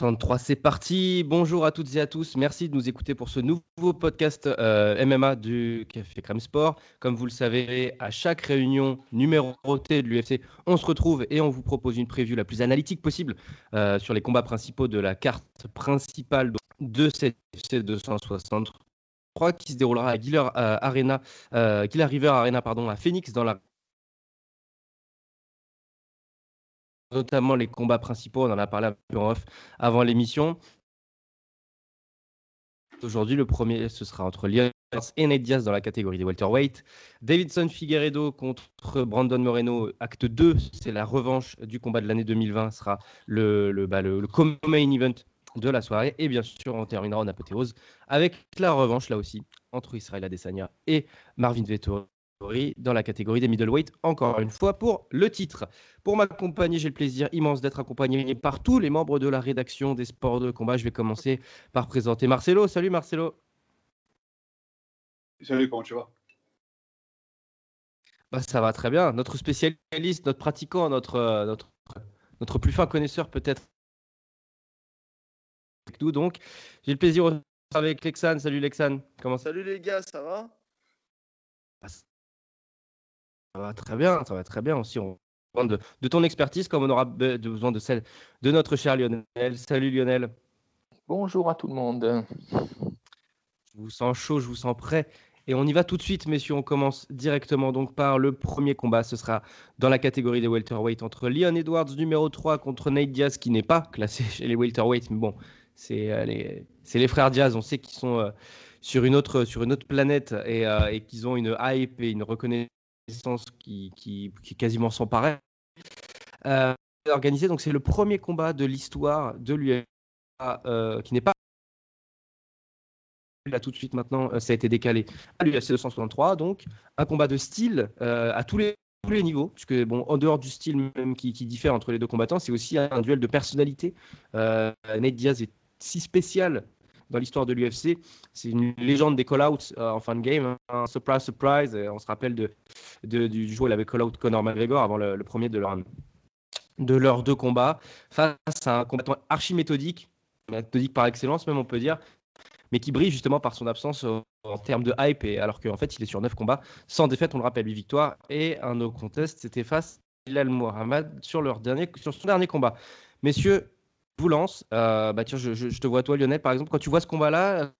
you want to touch, now's the time. God bless. UFC 263, c'est parti. Bonjour à toutes et à tous. Merci de nous écouter pour ce nouveau podcast euh, MMA du Café Crème Sport. Comme vous le savez, à chaque réunion numérotée de l'UFC, on se retrouve et on vous propose une prévue la plus analytique possible euh, sur les combats principaux de la carte principale de cette UFC 263 qui se déroulera à Giller euh, Arena, River Arena pardon, à Phoenix dans la notamment les combats principaux, on en a parlé un peu avant l'émission. Aujourd'hui, le premier, ce sera entre Lyon et Nate Diaz dans la catégorie des welterweight. Davidson Figueredo contre Brandon Moreno, acte 2, c'est la revanche du combat de l'année 2020, sera le, le, bah, le, main event de la soirée. Et bien sûr, on terminera en apothéose avec la revanche, là aussi, entre Israël Adesanya et Marvin Vettori dans la catégorie des middleweight, encore une fois pour le titre. Pour m'accompagner, j'ai le plaisir immense d'être accompagné par tous les membres de la rédaction des sports de combat. Je vais commencer par présenter Marcelo. Salut Marcelo. Salut, comment tu vas? Bah, Ça va très bien. Notre spécialiste, notre pratiquant, notre, euh, notre, notre plus fin connaisseur peut-être. Nous donc, j'ai le plaisir avec Lexan. Salut Lexan. Comment Salut les gars, ça va? Bah, ça va très bien, ça va très bien aussi. On de, de ton expertise comme on aura besoin de celle de notre cher Lionel. Salut Lionel. Bonjour à tout le monde. Je vous sens chaud, je vous sens prêt. Et on y va tout de suite, messieurs. On commence directement donc par le premier combat. Ce sera dans la catégorie des welterweight entre Leon Edwards, numéro 3, contre Nate Diaz, qui n'est pas classé chez les welterweight. Mais bon, c'est euh, les, les, frères Diaz. On sait qu'ils sont euh, sur, une autre, sur une autre planète et, euh, et qu'ils ont une hype et une reconnaissance qui, qui, qui quasiment sans pareil. Euh, organisé, donc c'est le premier combat de l'histoire de l'UFA euh, qui n'est pas là tout de suite maintenant, euh, ça a été décalé à l'UFC 263, donc un combat de style euh, à tous les, tous les niveaux, puisque bon, en dehors du style même qui, qui diffère entre les deux combattants, c'est aussi un duel de personnalité. Nate Diaz est si spécial dans l'histoire de l'UFC. C'est une légende des call-outs euh, en fin de game. Hein. Surprise, surprise. on se rappelle de, du jour où il avait call-out Conor McGregor avant le, premier de leur, de leurs deux combats face à un combattant archi méthodique, méthodique par excellence même on peut dire, mais qui brille justement par son absence en termes de hype, alors qu'en fait il est sur neuf combats, sans défaite, on le rappelle, 8 victoires, et un no contest, c'était face à Bilal Mohamed sur, leur dernier, sur son dernier combat. Messieurs, vous lance. Euh, bah tiens, je, te vois toi, Lionel, par exemple. Quand tu vois ce combat-là,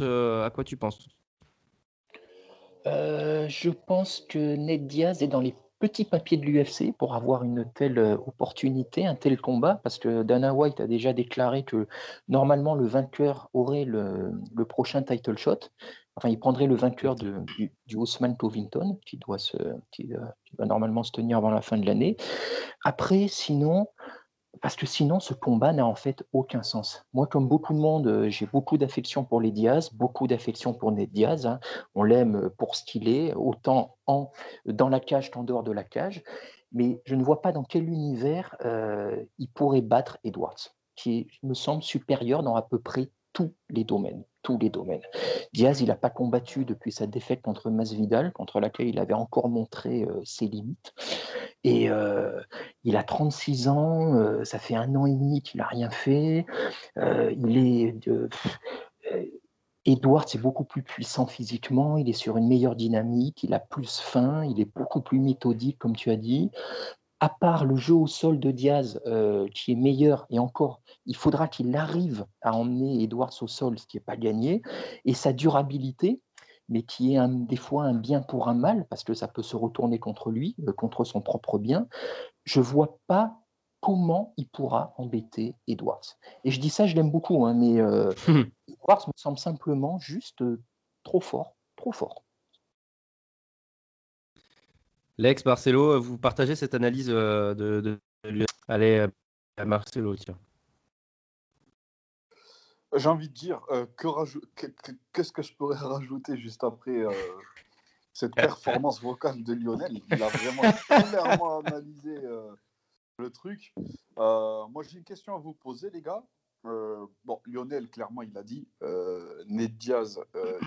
euh, à quoi tu penses? Euh, Je pense que Ned Diaz est dans les petits papiers de l'UFC pour avoir une telle opportunité, un tel combat, parce que Dana White a déjà déclaré que normalement le vainqueur aurait le, prochain title shot. Enfin, il prendrait le vainqueur du, du Ousmane Covington, qui doit qui, va normalement se tenir avant la fin de l'année. Après, sinon, parce que sinon, ce combat n'a en fait aucun sens. Moi, comme beaucoup de monde, euh, j'ai beaucoup d'affection pour les Diaz, beaucoup d'affection pour Ned Diaz. Hein. On l'aime pour ce qu'il est, autant en, dans la cage qu'en dehors de la cage. Mais je ne vois pas dans quel univers euh, il pourrait battre Edwards, qui me semble supérieur dans à peu près tous les domaines tous les domaines. Diaz, il n'a pas combattu depuis sa défaite contre Masvidal, contre laquelle il avait encore montré euh, ses limites. Et euh, il a 36 ans, euh, ça fait un an et demi qu'il n'a rien fait. il est. Edward, c'est beaucoup plus puissant physiquement, il est sur une meilleure dynamique, il a plus faim, il est beaucoup plus méthodique, comme tu as dit à part le jeu au sol de Diaz, euh, qui est meilleur, et encore, il faudra qu'il arrive à emmener Edwards au sol, ce qui n'est pas gagné, et sa durabilité, mais qui est un, des fois un bien pour un mal, parce que ça peut se retourner contre lui, euh, contre son propre bien, je ne vois pas comment il pourra embêter Edwards. Et je dis ça, je l'aime beaucoup, hein, mais euh, Edwards me semble simplement juste trop fort, trop fort. Lex, Marcelo, vous partagez cette analyse euh, de, de, Allez, euh, Marcelo, tiens. J'ai envie de dire, euh, qu'est-ce que je pourrais rajouter juste après cette performance vocale de Lionel? Il a vraiment clairement analysé le truc. Moi, j'ai une question à vous poser, les gars. Bon, Lionel, clairement, il a dit, Ned Diaz,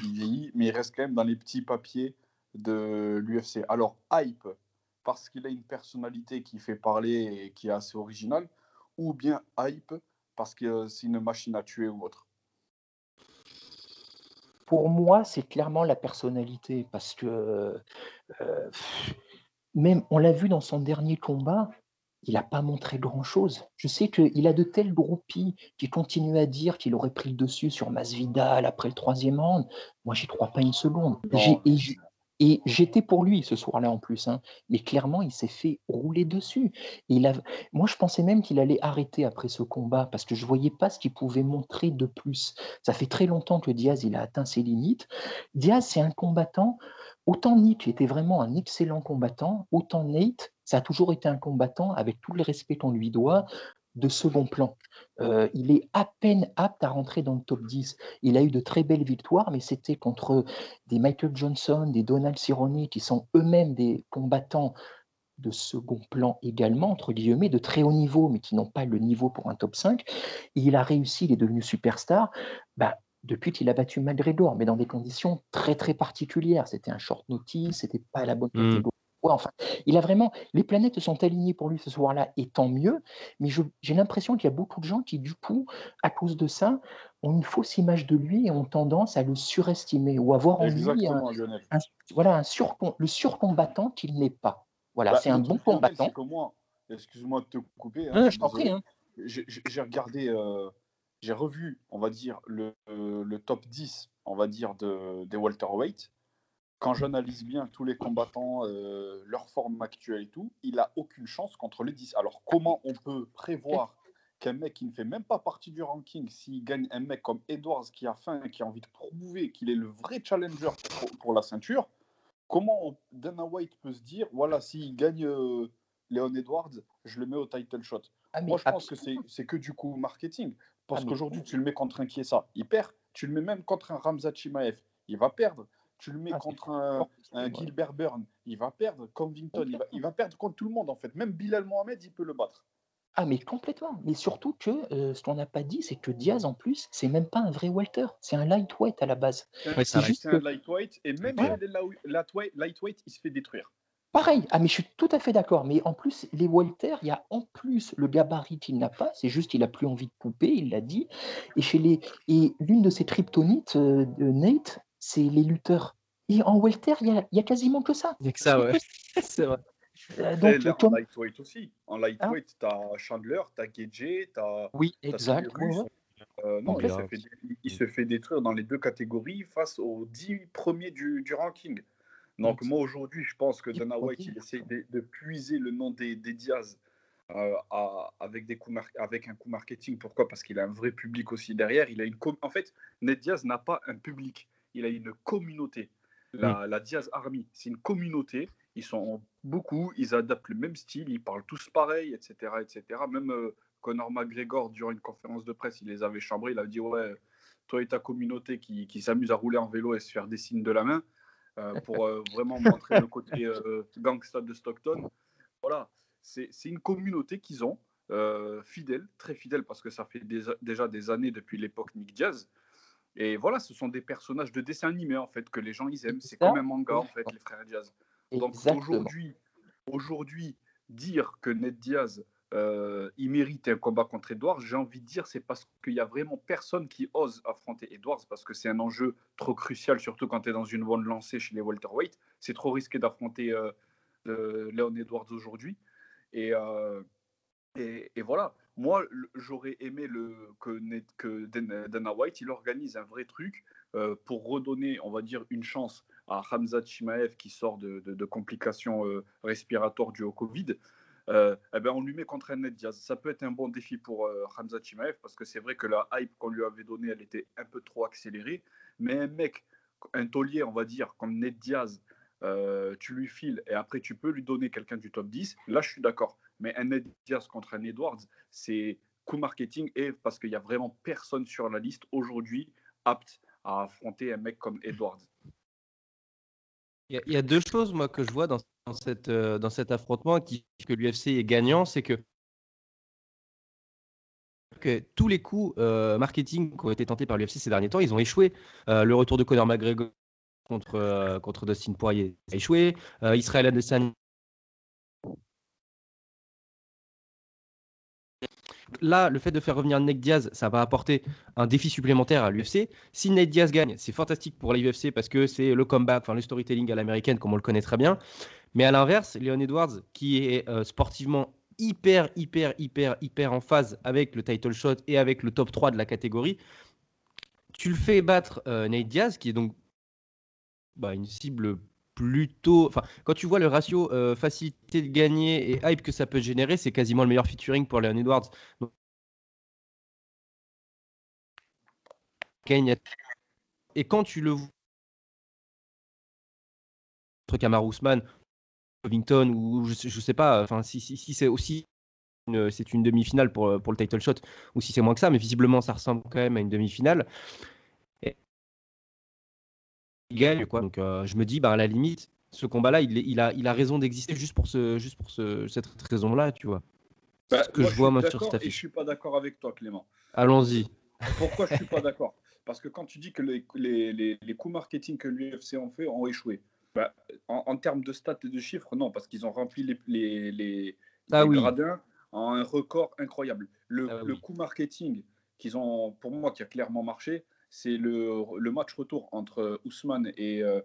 il vieillit, mais il reste quand même dans les petits papiers de l'UFC. Alors, hype, parce qu'il a une personnalité qui fait parler et qui est assez originale, ou bien hype, parce que c'est une machine à tuer ou autre Pour moi, c'est clairement la personnalité, parce que euh, même, on l'a vu dans son dernier combat, il n'a pas montré grand-chose. Je sais qu'il a de tels groupies qui continuent à dire qu'il aurait pris le dessus sur Masvidal après le troisième round. Moi, j'y crois pas une seconde. Non. J'ai- Et, j'- et j'étais pour lui ce soir-là en plus. hein. Mais clairement, il s'est fait rouler dessus. Il a... Moi, je pensais même qu'il allait arrêter après ce combat parce que je voyais pas ce qu'il pouvait montrer de plus. Ça fait très longtemps que Diaz il a atteint ses limites. Diaz, c'est un combattant. Autant Nick était vraiment un excellent combattant, autant Nate, ça a toujours été un combattant, avec tout le respect qu'on lui doit, de second plan. Euh, il est à peine apte à rentrer dans le top 10. Il a eu de très belles victoires, mais c'était contre des Michael Johnson, des Donald Cerrone, qui sont eux-mêmes des combattants de second plan également, entre guillemets, de très haut niveau, mais qui n'ont pas le niveau pour un top 5. Et il a réussi, il est devenu superstar. Bah, depuis qu'il a battu McGregor, mais dans des conditions très très particulières. C'était un short notice, c'était pas la bonne Mm. catégorie. Ouais, enfin, il a vraiment, les planètes sont alignées pour lui ce soir-là, et tant mieux. Mais j'ai l'impression qu'il y a beaucoup de gens qui, du coup, à cause de ça, ont une fausse image de lui et ont tendance à le surestimer ou à voir en lui un, un- voilà, un surcom- le surcombattant qu'il n'est pas. Voilà, Bah, c'est un bon combattant. excuse-moi de te couper, hein, Hein, je t'en prie. hein. J'ai regardé, euh, j'ai revu, on va dire, le, le top 10, on va dire, de, des welterweight. Quand j'analyse bien tous les combattants, euh, leur forme actuelle et tout, il a aucune chance contre les 10. Alors, comment on peut prévoir qu'un mec qui ne fait même pas partie du ranking, s'il gagne un mec comme Edwards qui a faim et qui a envie de prouver qu'il est le vrai challenger pour, pour la ceinture, comment on- Dana White peut se dire, voilà, s'il gagne euh, Léon Edwards, je le mets au title shot Ah, moi, je pense que c'est que du coup marketing. Parce Ah, qu'aujourd'hui, tu le mets contre un qui est ça, il perd. Tu le mets même contre un Ramzat Chimaev, il va perdre. Tu le mets Ah, contre un. Gilbert Burn, il va perdre. Covington, il va, il va perdre contre tout le monde en fait. Même Bilal Mohamed, il peut le battre. Ah, mais complètement. Mais surtout que euh, ce qu'on n'a pas dit, c'est que Diaz, en plus, c'est même pas un vrai welter. C'est un lightweight à la base. C'est un- Ouais, c'est juste un que- lightweight. Et même Ouais. si il est light- lightweight, il se fait détruire. Pareil. Ah, mais je suis tout à fait d'accord. Mais en plus, les welter, il y a en plus le gabarit qu'il n'a pas. C'est juste qu'il a plus envie de couper, il l'a dit. Et chez les et l'une de ses kryptonites euh, de Nate, c'est les lutteurs. Et en welter, il y a, il y a quasiment que ça. Il y a que ça, ouais. c'est vrai. Euh, donc, là, en lightweight aussi. En lightweight, t'as Chandler, t'as Gage, t'as oui, t'as exact. Cyrus. Euh, non, il, se fait, il- il se fait détruire dans les deux catégories face aux 10 premiers du, du ranking. Donc, moi, aujourd'hui, je pense que Dana White, il essaie de, de puiser le nom des, des Diaz euh, à- avec, des coups mar- avec un coup marketing. Pourquoi? Parce qu'il a un vrai public aussi derrière. Il a une en fait, Ned Diaz n'a pas un public, il a une communauté. La, la Diaz Army, c'est une communauté. Ils sont beaucoup, ils adaptent le même style, ils parlent tous pareil, etc. etc. Même euh, Conor McGregor, durant une conférence de presse, il les avait chambrés. Il a dit Ouais, toi et ta communauté qui, qui s'amuse à rouler en vélo et se faire des signes de la main euh, pour euh, vraiment montrer le côté euh, gangsta de Stockton. Voilà, c'est une communauté qu'ils ont, euh, fidèle, très fidèle, parce que ça fait des- déjà des années depuis l'époque Nick Diaz. Et voilà, ce sont des personnages de dessin animé en fait que les gens ils aiment. C'est comme un manga en fait, les frères Diaz. Donc aujourd'hui, aujourd'hui, dire que Ned Diaz euh, il mérite un combat contre Edwards, j'ai envie de dire c'est parce qu'il y a vraiment personne qui ose affronter Edwards parce que c'est un enjeu trop crucial, surtout quand tu es dans une bonne lancée chez les welterweight. C'est trop risqué d'affronter euh, euh, Leon Edwards aujourd'hui. Et, euh, et, et voilà, moi j'aurais aimé que, que Dan- Dana White il organise un vrai truc euh, pour redonner, on va dire, une chance à Hamza Chimaev qui sort de, complications euh, respiratoires dues au Covid. Euh, eh ben on lui met contre un Ned Diaz. Ça peut être un bon défi pour euh, Hamza Chimaev parce que c'est vrai que la hype qu'on lui avait donnée, elle était un peu trop accélérée. Mais un mec, un taulier, on va dire, comme Ned Diaz, tu lui files et après tu peux lui donner quelqu'un du top 10, là je suis d'accord. Mais un Ned Diaz contre un Edwards, c'est coup marketing et parce qu'il n'y a vraiment personne sur la liste aujourd'hui apte à affronter un mec comme Edwards. Il y, a- deux choses moi que je vois dans, cette, euh, cet affrontement qui que l'UFC est gagnant, c'est que tous les coups euh, marketing qui ont été tentés par l'UFC ces derniers temps, ils ont échoué. Euh, le retour de Conor McGregor contre, Dustin Poirier a échoué. Israël Adesanya. Là, le fait de faire revenir Ned Diaz, ça va apporter un défi supplémentaire à l'UFC. Si Ned Diaz gagne, c'est fantastique pour l'UFC parce que c'est le combat, enfin le storytelling à l'américaine, comme on le connaît très bien. Mais à l'inverse, Leon Edwards, qui est euh, sportivement hyper, hyper, hyper, hyper en phase avec le title shot et avec le top 3 de la catégorie, tu le fais battre euh, Nate Diaz, qui est donc bah, une cible plutôt. Enfin, quand tu vois le ratio euh, facilité de gagner et hype que ça peut générer, c'est quasiment le meilleur featuring pour Leon Edwards. Donc, Et quand tu le vois entre Kamar Ousmane, Covington ou je, je sais pas, enfin si, si, si c'est aussi c'est une demi-finale pour, pour le title shot ou si c'est moins que ça, mais visiblement ça ressemble quand même à une demi-finale. Gagne quoi, donc euh, je me dis bah à la limite ce combat-là il, il a, il a raison d'exister juste pour ce, juste pour ce, cette raison-là, tu vois. Bah, ce que je vois, moi, sur cette Et je affiche. suis pas d'accord avec toi, Clément. Allons-y. Pourquoi je suis pas d'accord? Parce que quand tu dis que les, les, les, les coups marketing que l'UFC ont fait ont échoué, bah, en, en termes de stats et de chiffres, non, parce qu'ils ont rempli les, les, les, Ah oui. gradins en un record incroyable. Le, Ah le coup marketing qu'ils ont, pour moi, qui a clairement marché, c'est le, le match retour entre Ousmane et, euh,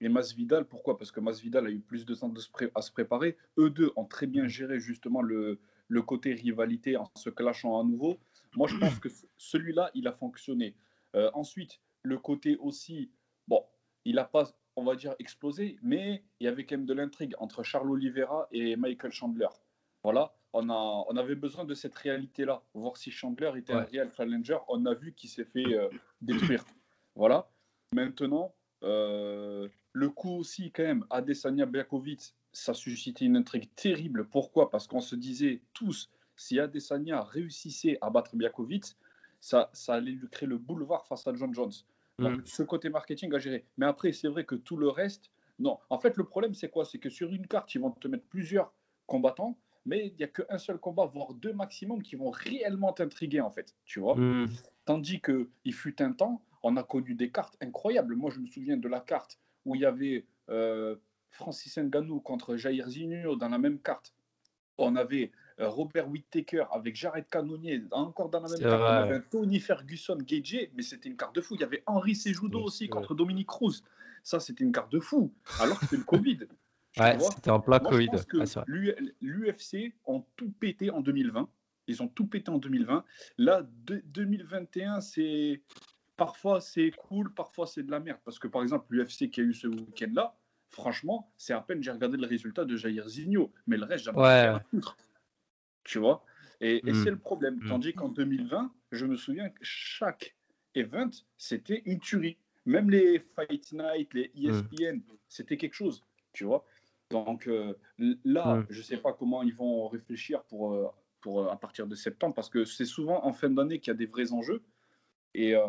et Masvidal. Pourquoi? Parce que Masvidal a eu plus de temps à se préparer. Eux deux ont très bien géré justement le, le côté rivalité en se clashant à nouveau. Moi, je pense que celui-là, il a fonctionné. Euh, ensuite, le côté aussi, bon, il n'a pas, on va dire, explosé, mais il y avait quand même de l'intrigue entre Charles Oliveira et Michael Chandler. Voilà, on, a, on avait besoin de cette réalité-là, voir si Chandler était un réel challenger. On a vu qu'il s'est fait euh, détruire. Voilà. Maintenant, euh, le coup aussi, quand même, Adesanya Berkovic, ça suscitait une intrigue terrible. Pourquoi? Parce qu'on se disait tous, si Adesanya réussissait à battre Biakovic, ça, ça allait lui créer le boulevard face à John Jones. Donc, Mm. ce côté marketing à gérer. Mais après, c'est vrai que tout le reste, non. En fait, le problème, c'est quoi? C'est que sur une carte, ils vont te mettre plusieurs combattants, mais il n'y a qu'un seul combat, voire deux maximum, qui vont réellement t'intriguer, en fait. Tu vois Hmm. Tandis qu'il fut un temps, on a connu des cartes incroyables. Moi, je me souviens de la carte où il y avait euh, Francis Ngannou contre Jair Zinho dans la même carte. On avait euh, Robert Whittaker avec Jared Cannonier encore dans la même C'est carte. On avait un Tony Ferguson Gage, mais c'était une carte de fou. Il y avait Henri Sejudo Oui, aussi c'est contre Dominique Cruz. Ça, c'était une carte de fou. Alors que c'était le Covid. Ouais, c'était en plein moi, Covid. Ah, l'UFC ont tout pété en 2020. Ils ont tout pété en 2020. Là, de- 2021, c'est parfois c'est cool, parfois c'est de la merde. Parce que par exemple, l'UFC qui a eu ce week-end-là, franchement, c'est à peine j'ai regardé le résultat de Jair Zinho, mais le reste, j'en ai Ouais. à foutre. Tu vois? Et, et Mm. c'est le problème. Mm. Tandis qu'en 2020, je me souviens que chaque event, c'était une tuerie. Même les Fight Night, les E ESPN, c'était quelque chose. Tu vois? Donc euh, là, je ne sais pas comment ils vont réfléchir pour, euh, pour, euh, à partir de septembre, parce que c'est souvent en fin d'année qu'il y a des vrais enjeux. Et euh,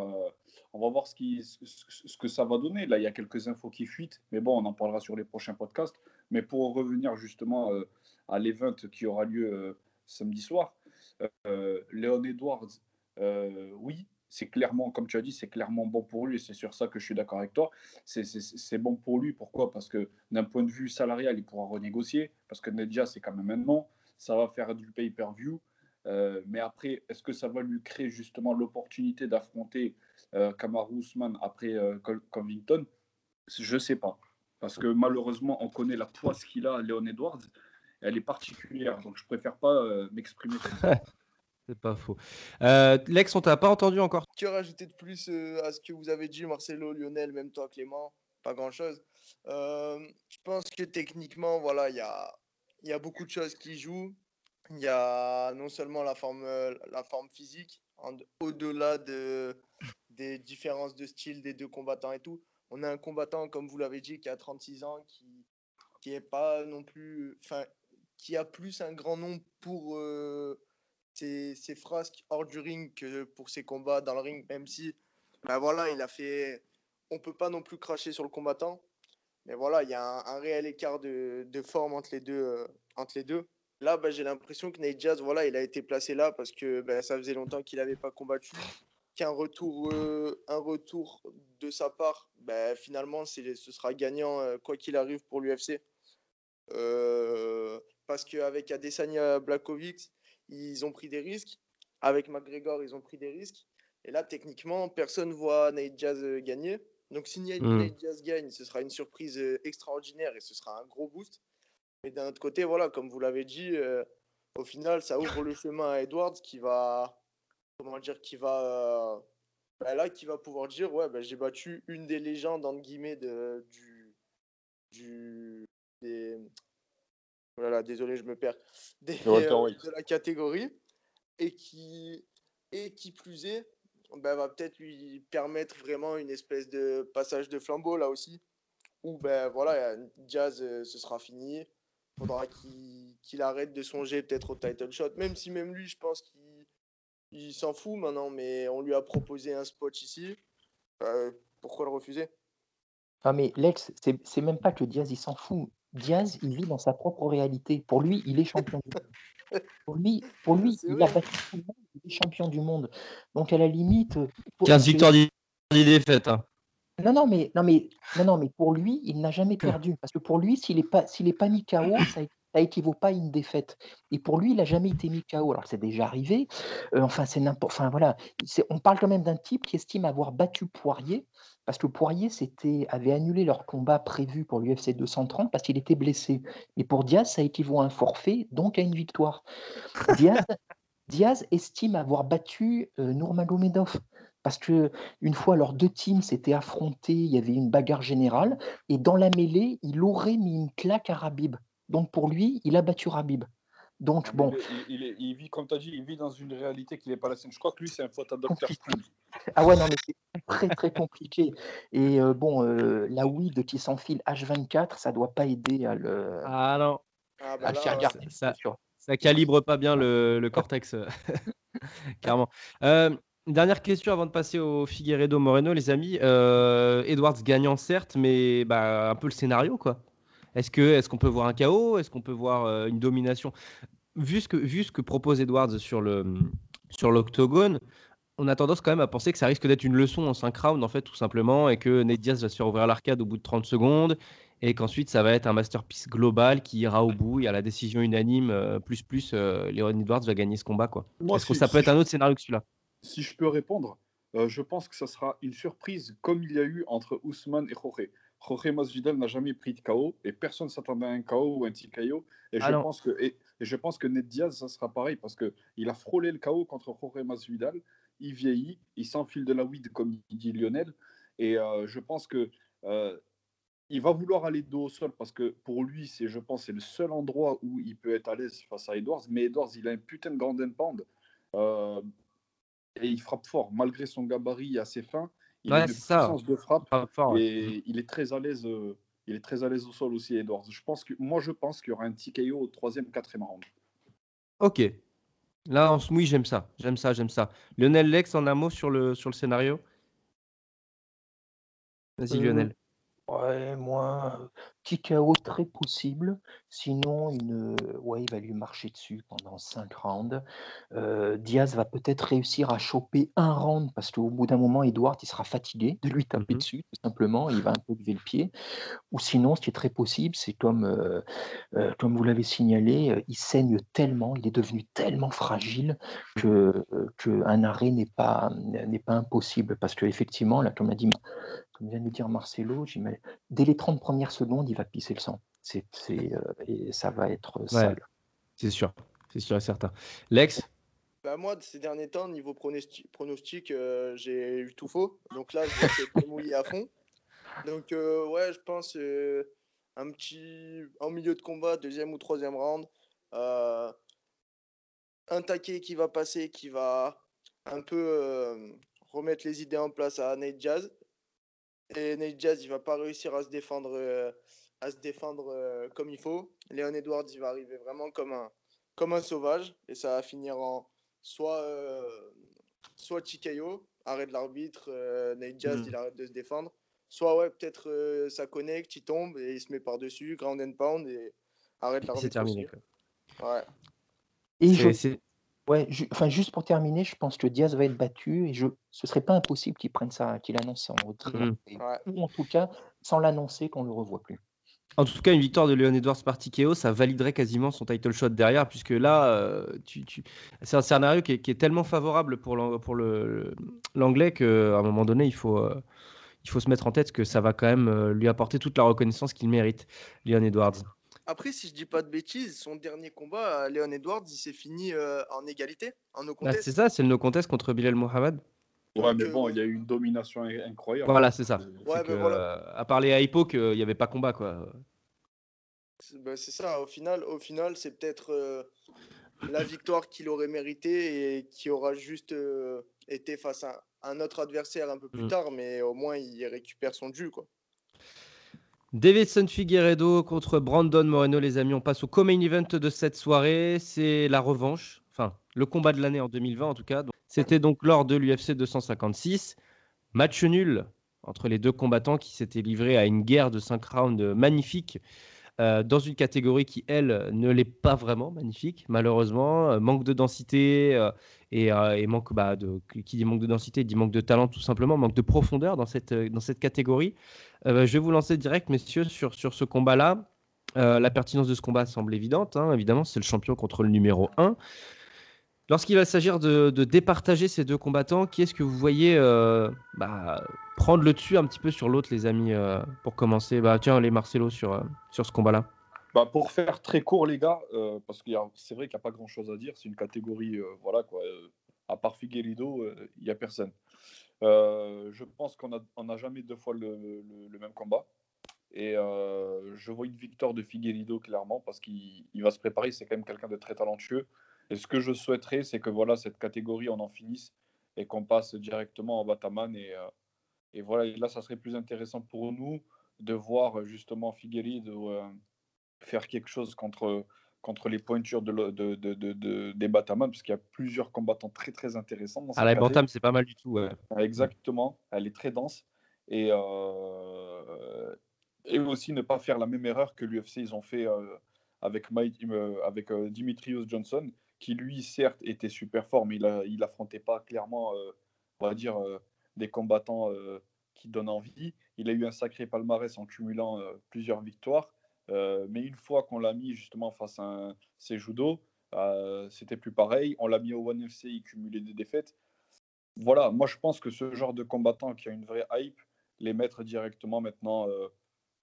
on va voir ce, qui, ce, ce que ça va donner. Là, il y a quelques infos qui fuitent, mais bon, on en parlera sur les prochains podcasts. Mais pour revenir justement euh, à l'event qui aura lieu euh, samedi soir, Léon Edwards, oui, c'est clairement, comme tu as dit, c'est clairement bon pour lui, et c'est sur ça que je suis d'accord avec toi. C'est- bon pour lui, pourquoi? Parce que d'un point de vue salarial, il pourra renégocier, parce que Nedja, c'est quand même un nom, ça va faire du pay-per-view. Euh, mais après, est-ce que ça va lui créer justement l'opportunité d'affronter euh, Kamaru Usman après euh, Covington? Je ne sais pas. Parce que malheureusement, on connaît la poisse qu'il a, Léon Edwards. Elle est particulière, donc je préfère pas euh, m'exprimer. C'est pas faux. Euh, Lex, on t'a pas entendu encore? Que rajouter de plus euh, à ce que vous avez dit, Marcelo, Lionel, même toi, Clément? Pas grand-chose. Euh, je pense que techniquement, voilà, il y a, y a beaucoup de choses qui jouent. Il y a non seulement la forme, euh, la forme physique, au-delà de, des différences de style des deux combattants et tout. On a un combattant, comme vous l'avez dit, qui a 36 ans, qui qui est pas non plus, enfin, qui a plus un grand nom pour euh, ses, ses frasques hors du ring pour ses combats dans le ring, même si, ben voilà, il a fait, on peut pas non plus cracher sur le combattant, mais voilà, il y a un, réel écart de, de forme entre les deux, euh, entre les deux. Là, bah, j'ai l'impression que Nate voilà, il a été placé là parce que bah, ça faisait longtemps qu'il n'avait pas combattu. Qu'un retour, euh, un retour de sa part, bah, finalement, ce sera gagnant euh, quoi qu'il arrive pour l'UFC. Parce qu'avec Adesanya Blakovic, ils ont pris des risques. Avec McGregor, ils ont pris des risques. Et là, techniquement, personne voit Nate Diaz gagner. Donc, si Nate hmm. Diaz gagne, ce sera une surprise extraordinaire et ce sera un gros boost. Mais d'un autre côté, voilà, comme vous l'avez dit, au final, ça ouvre le chemin à Edwards qui va, comment dire, qui va, euh, bah là, qui va pouvoir dire, ouais, bah, j'ai battu une des légendes entre guillemets de, du, du, des, voilà, désolé, je me perds, des, euh, de la catégorie, et qui, et qui plus est, bah, va peut-être lui permettre vraiment une espèce de passage de flambeau là aussi, où ben voilà, Jazz, euh, ce sera fini. Faudra qu'il arrête de songer peut-être au title shot, même si même lui, je pense qu'il il s'en fout maintenant, mais on lui a proposé un spot ici. Euh, pourquoi le refuser? Ah mais Lex, c'est même pas que Diaz il s'en fout. Diaz, il vit dans sa propre réalité. Pour lui, il est champion du monde. Pour lui, pour lui il a battu tout le monde, il est champion du monde. Donc à la limite. 15 victoires, 10 défaites. Hein. Non, non, mais, non, mais, non, non, mais pour lui, il n'a jamais perdu. Parce que pour lui, s'il n'est pas, s'il est pas mis KO, ça, ça équivaut pas à une défaite. Et pour lui, il n'a jamais été mis KO. Alors, c'est déjà arrivé. Euh, enfin, c'est n'importe. Enfin, voilà. On parle quand même d'un type qui estime avoir battu Poirier, parce que Poirier avait annulé leur combat prévu pour l'UFC 230 parce qu'il était blessé. Mais pour Diaz, ça équivaut à un forfait, donc à une victoire. Diaz, estime avoir battu euh, Nurmagomedov. Parce que une fois, leurs deux teams s'étaient affrontés, il y avait une bagarre générale, et dans la mêlée, il aurait mis une claque à Rabib. Donc pour lui, il a battu Rabib. Donc bon. Il, vit, comme tu as dit, il vit dans une réalité qui n'est pas la sienne. Je crois que lui, c'est un faute à Dr. Ah ouais, non, mais c'est très très compliqué. Et euh, bon, euh, la weed qui s'enfile H24, ça doit pas aider à le. Ah non. Ah, bah à le faire garder. Ça, ça, calibre pas bien le, le cortex, clairement. Euh, dernière question avant de passer au Figueredo Moreno, les amis. Edwards gagnant, certes, mais bah, un peu le scénario, quoi. Est-ce qu'on peut voir un chaos? Est-ce qu'on peut voir euh, une domination? Vu ce, que, vu ce que propose Edwards sur le sur l'octogone, on a tendance quand même à penser que ça risque d'être une leçon en 5 rounds en fait tout simplement et que Ned Diaz va se faire ouvrir l'arcade au bout de 30 secondes et qu'ensuite ça va être un masterpiece global qui ira au bout et à la décision unanime euh, plus plus euh, Edwards va gagner ce combat quoi. Est-ce que ça peut être un autre scénario que celui-là? Si je peux répondre, je pense que ça sera une surprise comme il y a eu entre Ousmane et Jorge. Jorge Masvidal n'a jamais pris de KO et personne ne s'attendait à un KO ou un TKO. Et, ah je, pense que, et, je pense que Ned Diaz, ça sera pareil parce qu'il a frôlé le KO contre Jorge Masvidal. Il vieillit, il s'enfile de la weed, comme dit Lionel. Et euh, je pense que euh, il va vouloir aller dos au sol parce que pour lui, c'est, je pense, c'est le seul endroit où il peut être à l'aise face à Edwards. Mais Edwards, il a un putain de grand pound euh, et il frappe fort malgré son gabarit assez fin. Il a une puissance de frappe et il est très à l'aise. Euh, il est très à l'aise au sol aussi, Edwards. Je pense que, moi, je pense qu'il y aura un TKO au troisième, quatrième round. Ok. Là, en oui, j'aime ça. J'aime ça, j'aime ça. Lionel Lex, en un mot sur le, sur le scénario? Vas-y, euh, Lionel. Ouais, moi, petit chaos très possible. Sinon, une, ouais, il va lui marcher dessus pendant 5 rounds. Euh, Diaz va peut-être réussir à choper un round parce qu'au bout d'un moment, Edward, il sera fatigué de lui taper mmh dessus, tout simplement. Il va un peu lever le pied. Ou sinon, ce qui est très possible, c'est comme, euh, euh, comme vous l'avez signalé, il saigne tellement, il est devenu tellement fragile que, que un arrêt n'est pas, pas impossible. Parce qu'effectivement, là, comme a dit comme vient de dire Marcelo, dès les 30 premières secondes, il va pisser le sang. C'est, euh, et ça va être sale. C'est sûr, c'est sûr et certain. Lex? Bah moi, ces derniers temps, niveau pronostic, euh, j'ai eu tout faux. Donc là, je vais mouiller à fond. Donc, euh, ouais, je pense un petit. En milieu de combat, deuxième ou troisième round. un taquet qui va passer, qui va un peu remettre les idées en place à Nate Jazz. Et Nate Diaz, il va pas réussir à se défendre, euh, à se défendre euh, comme il faut. Léon Edwards, il va arriver vraiment comme un, comme un sauvage. Et ça va finir en soit, euh, soit TKO, arrêt de l'arbitre, Nate Diaz, mm. il arrête de se défendre. Soit, ouais, peut-être ça connecte, il tombe et il se met par-dessus, ground and pound et arrête l'arbitre. C'est terminé. Ouais. Et C'est- je, c'est- ouais, ju- enfin, juste pour terminer, je pense que Diaz va être battu et je, ce serait pas impossible qu'il prenne ça, qu'il annonce ça en retrait. Et- Ouais. Ou en tout cas, sans l'annoncer, qu'on le revoit plus. En tout cas, une victoire de Leon Edwards par TKO, ça validerait quasiment son title shot derrière, puisque là, euh, tu, tu- c'est un scénario qui est, qui est tellement favorable pour l'an- pour le- l'anglais qu'à un moment donné, il faut, euh, il faut se mettre en tête que ça va quand même euh, lui apporter toute la reconnaissance qu'il mérite, Leon Edwards. Après, si je dis pas de bêtises, son dernier combat, à Léon Edwards, il s'est fini euh, en égalité, en no Ah, contest. c'est ça, c'est le no contest contre Bilal Mohamed. Ouais, mais bon, euh, il y a eu une domination in- incroyable. Voilà, c'est ça. Ouais, que, mais voilà. euh, à part les hypo, qu'il n'y avait pas combat, quoi. C'est bah, c'est ça, au final, au final c'est peut-être euh, la victoire qu'il aurait méritée et qui aura juste euh, été face à un autre adversaire un peu plus Mm. tard, mais au moins il récupère son dû. Quoi. Davidson Figueredo contre Brandon Moreno, les amis. On passe au co-main event de cette soirée. C'est la revanche, enfin le combat de l'année en 2020 en tout cas. C'était donc lors de l'UFC 256. Match nul entre les deux combattants qui s'étaient livrés à une guerre de 5 rounds magnifique euh, dans une catégorie qui, elle, ne l'est pas vraiment magnifique, malheureusement. Euh, manque de densité euh, et, et manque bah, de. Qui dit manque de densité dit manque de talent tout simplement, manque de profondeur dans cette, dans cette catégorie. Euh, je vais vous lancer direct, messieurs, sur, sur ce combat-là. La pertinence de ce combat semble évidente. hein. Évidemment, c'est le champion contre le numéro 1. Lorsqu'il va s'agir de, départager ces deux combattants, qui est-ce que vous voyez euh, bah, prendre le dessus un petit peu sur l'autre, les amis, euh, pour commencer? Bah, Tiens, les Marcelo sur, euh, sur ce combat-là. Bah, pour faire très court, les gars, parce que c'est vrai qu'il n'y a pas grand chose à dire. C'est une catégorie, voilà quoi. à part Figueiredo, il n'y a personne. Je pense qu'on n'a a jamais deux fois le, même combat. Et je vois une victoire de Figueiredo clairement parce qu'il il va se préparer. C'est quand même quelqu'un de très talentueux. Et ce que je souhaiterais, c'est que voilà cette catégorie, on en finisse et qu'on passe directement en Bataman. Et, euh, et voilà, et là, ça serait plus intéressant pour nous de voir justement Figueiredo euh, faire quelque chose contre, contre les pointures de, le- de, de, de- de- des Bataman, parce qu'il y a plusieurs combattants très très intéressants dans À cette la. Bantam, c'est pas mal du tout. ouais. Exactement, elle est très dense. Et, euh, et aussi ne pas faire la même erreur que l'UFC ils ont fait euh, avec, Mike, euh, avec euh, Dimitrios Johnson, qui lui, certes, était super fort, mais il, a, affrontait pas clairement, euh, on va dire, euh, des combattants euh, qui donnent envie. Il a eu un sacré palmarès en cumulant plusieurs victoires. Mais une fois qu'on l'a mis justement face à un Sejudo, euh, c'était plus pareil. On l'a mis au One FC, il cumulait des défaites voilà, moi je pense que ce genre de combattant qui a une vraie hype, les mettre directement maintenant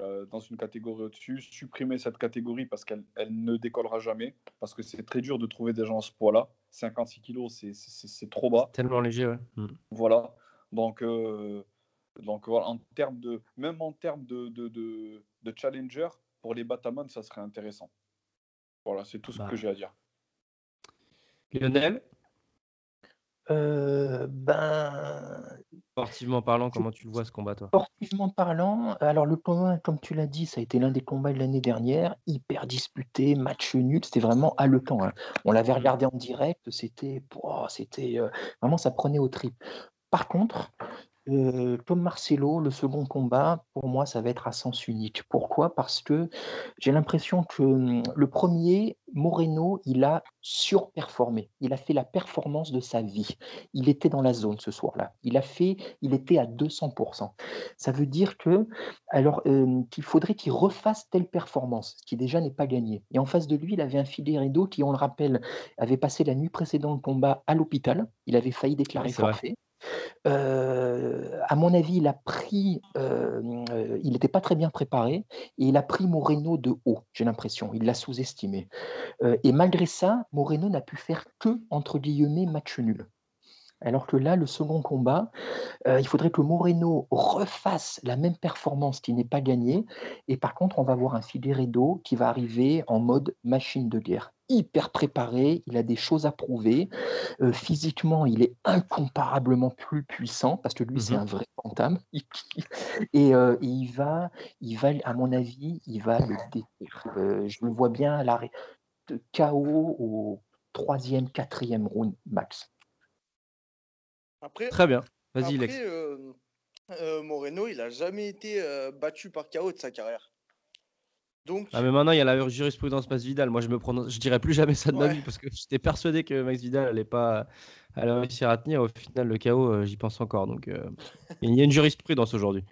euh, dans une catégorie au-dessus, supprimer cette catégorie parce qu'elle elle ne décollera jamais, parce que c'est très dur de trouver des gens à ce poids-là. 56 kilos, c'est- c'est c'est trop bas. Tellement léger, ouais. Mm. Voilà. Donc, euh, donc voilà, en termes de, même en termes de, de, de, de challenger, pour les Batamon, ça serait intéressant. Voilà, c'est tout ce Bah. que j'ai à dire. Lionel, Euh, ben, sportivement parlant, comment tu le vois ce combat, toi? Sportivement parlant, alors le combat, comme tu l'as dit, ça a été l'un des combats de l'année dernière, hyper disputé, match nul, c'était vraiment haletant. hein. On l'avait regardé en direct, c'était, c'était euh, vraiment ça prenait au trip. Par contre, euh, comme Marcelo, le second combat, pour moi, ça va être à sens unique. Pourquoi? Parce que j'ai l'impression que hum, le premier, Moreno, il a surperformé. Il a fait la performance de sa vie. Il était dans la zone ce soir-là. Il a fait, il était à 200%. Ça veut dire que, alors, euh, qu'il faudrait qu'il refasse telle performance, ce qui déjà n'est pas gagné. Et en face de lui, il avait un Figueiredo qui, on le rappelle, avait passé la nuit précédente le combat à l'hôpital. Il avait failli déclarer forfait. Euh, à mon avis, il a pris, euh, euh, il n'était pas très bien préparé et il a pris Moreno de haut, j'ai l'impression. Il l'a sous-estimé. Et malgré ça, Moreno n'a pu faire que, entre guillemets, match nul. Alors que là, le second combat, euh, il faudrait que Moreno refasse la même performance qui n'est pas gagnée. Et par contre, on va voir un Figueiredo qui va arriver en mode machine de guerre. Hyper préparé, il a des choses à prouver. Euh, physiquement, il est incomparablement plus puissant parce que lui, c'est Mhm. un vrai fantôme. Et, euh, et il va, il va, à mon avis, il va le détruire. Euh, je le vois bien à l'arrêt de KO au troisième, quatrième round max. Après, Très bien. Vas-y, Lex. euh, euh, Moreno, il a jamais été euh, battu par KO de sa carrière. Donc, Ah, mais maintenant, il y a la jurisprudence Masvidal. Moi, je me prononce, je dirais plus jamais ça de ma vie parce que j'étais persuadé que Max Vidal allait pas allait réussir à tenir. Au final, le KO, euh, j'y pense encore. Donc, il y a une jurisprudence aujourd'hui,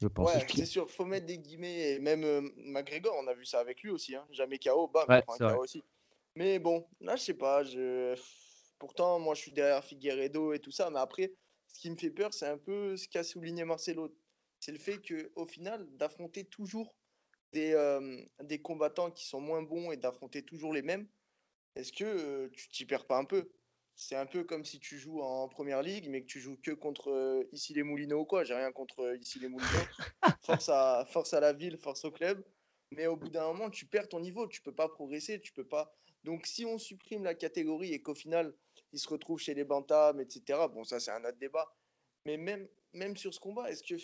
je pense. ouais, c'est sûr, faut mettre des guillemets. Et même McGregor, on a vu ça avec lui aussi. Hein. Jamais KO, bam, Ouais, il prend c'est un vrai. KO aussi. Mais bon, là, je sais pas. Je... Pourtant, moi, je suis derrière Figueredo et tout ça. Mais après, ce qui me fait peur, c'est un peu ce qu'a souligné Marcelo. C'est le fait qu'au final, d'affronter toujours des, euh, des combattants qui sont moins bons et d'affronter toujours les mêmes, est-ce que euh, tu t'y perds pas un peu? C'est un peu comme si tu joues en première ligue, mais que tu joues que contre euh, ici les Moulineaux ou quoi. J'ai rien contre ici les Moulineaux. force, à, force à la ville, force au club. Mais au bout d'un moment, tu perds ton niveau. Tu peux pas progresser. Tu peux pas. Donc, si on supprime la catégorie et qu'au final, il se retrouve chez les Bantams, etc., bon, ça, c'est un autre débat. Mais même, même sur ce combat, est-ce que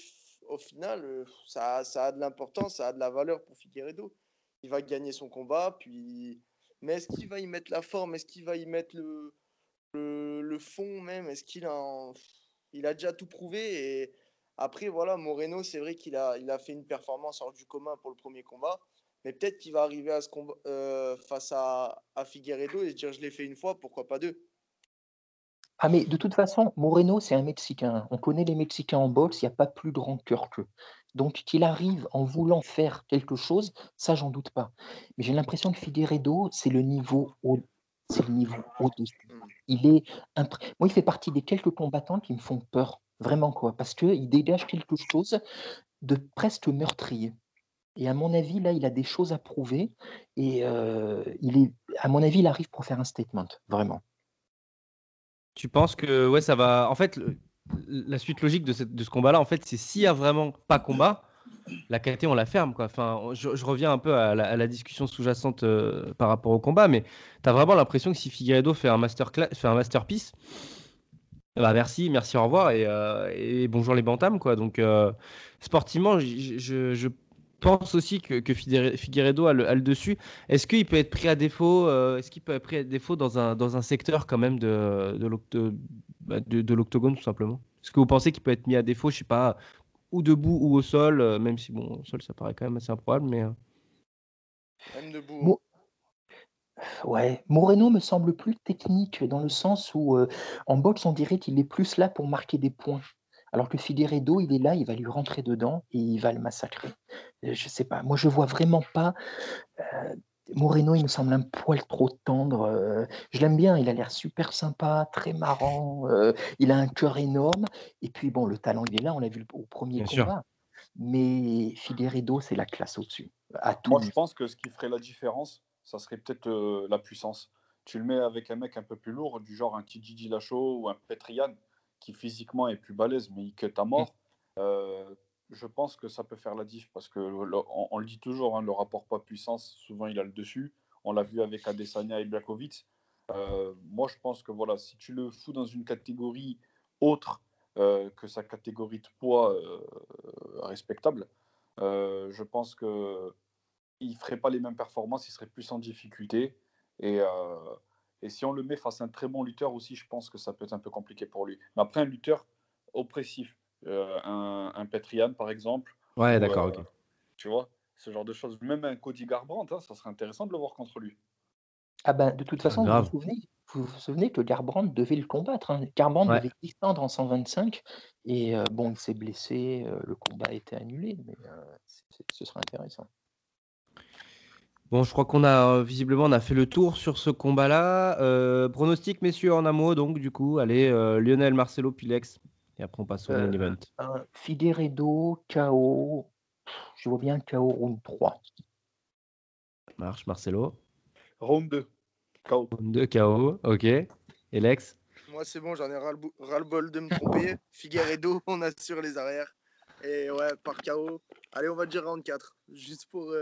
au final, euh, ça, a- de l'importance, ça a de la valeur pour Figueredo Il va gagner son combat, puis. Mais est-ce qu'il va y mettre la forme? Est-ce qu'il va y mettre le, le, fond même? Est-ce qu'il a, il a déjà tout prouvé? Et après, voilà, Moreno, c'est vrai qu'il a, il a fait une performance hors du commun pour le premier combat. Mais peut-être qu'il va arriver à ce combat, euh, face à, à Figueredo et se dire je l'ai fait une fois, pourquoi pas deux? Ah, mais de toute façon, Moreno, c'est un Mexicain. On connaît les Mexicains en boxe, il n'y a pas plus de rancœur qu'eux. Donc, qu'il arrive en voulant faire quelque chose, ça, j'en doute pas. Mais j'ai l'impression que Figueredo, c'est le niveau au, c'est le niveau au-dessus. Il est Moi, il fait partie des quelques combattants qui me font peur, vraiment, quoi, parce qu'il dégage quelque chose de presque meurtrier. Et à mon avis, là, il a des choses à prouver. Et euh, il est, à mon avis, il arrive pour faire un statement, vraiment. Tu penses que ouais, ça va. En fait, la suite logique de, ce combat-là, en fait, c'est s'il y a vraiment pas combat, la KT on la ferme quoi. Enfin, je, reviens un peu à la, discussion sous-jacente euh, par rapport au combat, mais tu as vraiment l'impression que si Figueredo fait un fait un masterpiece, bah merci, merci, au revoir et, euh, bonjour les bantams quoi. Donc euh, sportivement, je pense aussi que, Figueredo a le, a le dessus. Est-ce qu'il peut être pris à défaut euh, Est-ce qu'il peut être pris à défaut dans un, dans un secteur quand même de, de l'octo- bah, de- de l'octogone tout simplement? Est-ce que vous pensez qu'il peut être mis à défaut, je sais pas, ou debout ou au sol, euh, même si bon, au sol ça paraît quand même assez improbable, mais euh, Même debout. Ouais, Moreno me semble plus technique dans le sens où euh, en boxe, on dirait qu'il est plus là pour marquer des points. Alors que Figueredo, il est là, il va lui rentrer dedans et il va le massacrer. Euh, Je sais pas, moi je vois vraiment pas. euh, Moreno, il me semble un poil trop tendre. euh, je l'aime bien, il a l'air super sympa, très marrant. euh, il a un cœur énorme. Et puis bon, le talent, il est là, on l'a vu au premier Bien sûr. combat. Mais Figueredo, c'est la classe au-dessus. À tout Moi, je pense que ce qui ferait la différence, ça serait peut-être euh, la puissance. Tu le mets avec un mec un peu plus lourd, du genre un Tiji Dillashaw ou un Petrian, qui physiquement est plus balèze, mais il cut à mort. Euh, je pense que ça peut faire la diff, parce que le- on, on le dit toujours, hein, le rapport poids-puissance, souvent il a le dessus. On l'a vu avec Adesanya et Blakovic. Euh, moi, je pense que voilà, si tu le fous dans une catégorie autre euh, que sa catégorie de poids respectable, je pense que il ferait pas les mêmes performances, il serait plus en difficulté. Et, et si on le met face à un très bon lutteur aussi, je pense que ça peut être un peu compliqué pour lui. Mais après, un lutteur oppressif, euh, un, un Petrian par exemple, ouais, ou, d'accord, euh, ok. tu vois, ce genre de choses. Même un Cody Garbrandt, hein, ça serait intéressant de le voir contre lui. Ah ben, de toute façon, vous grave. vous souvenez, vous vous souvenez que Garbrandt devait le combattre. Hein. Garbrandt Ouais. devait descendre en 125 et euh, bon, il s'est blessé, euh, le combat a été annulé, mais euh, ce serait intéressant. Bon, je crois qu'on a euh, visiblement on a fait le tour sur ce combat-là. Euh, pronostic, messieurs, en amont, donc du coup, allez, euh, Lionel, Marcelo, Pilex. Et après, on passe au main Euh, event. Un Figueredo, KO, je vois bien KO round 3. Marche, Marcelo. Round 2. KO. 2 KO, ok. Et Lex Moi, c'est bon, j'en ai ras-le-bol de me tromper. Figueredo, on assure les arrières. Et ouais, par KO. Allez, on va dire round 4. Juste pour.